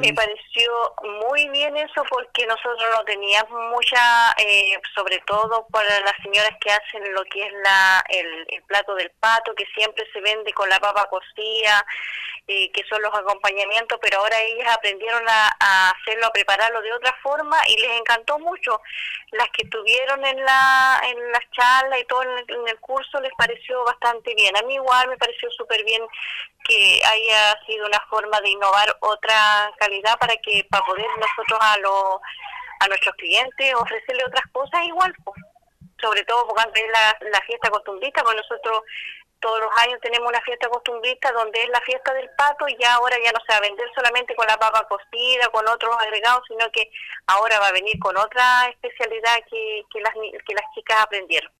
Me pareció muy bien eso porque nosotros no teníamos mucha, eh, sobre todo para las señoras que hacen lo que es la el, plato del pato, que siempre se vende con la papa cocida, eh, que son los acompañamientos, pero ahora ellas aprendieron a, hacerlo, a prepararlo de otra forma y les encantó mucho. Las que estuvieron en la en las charlas y todo en el, en el curso les pareció bastante bien. A mí igual me pareció súper bien que haya sido una forma de innovar otra calidad para que para poder nosotros a los a nuestros clientes ofrecerle otras cosas igual sobre todo porque es la, la fiesta costumbrista pues nosotros todos los años tenemos una fiesta costumbrista donde es la fiesta del pato y ya ahora ya no se va a vender solamente con la papa cocida, con otros agregados, sino que ahora va a venir con otra especialidad que, que, las, que las chicas aprendieron.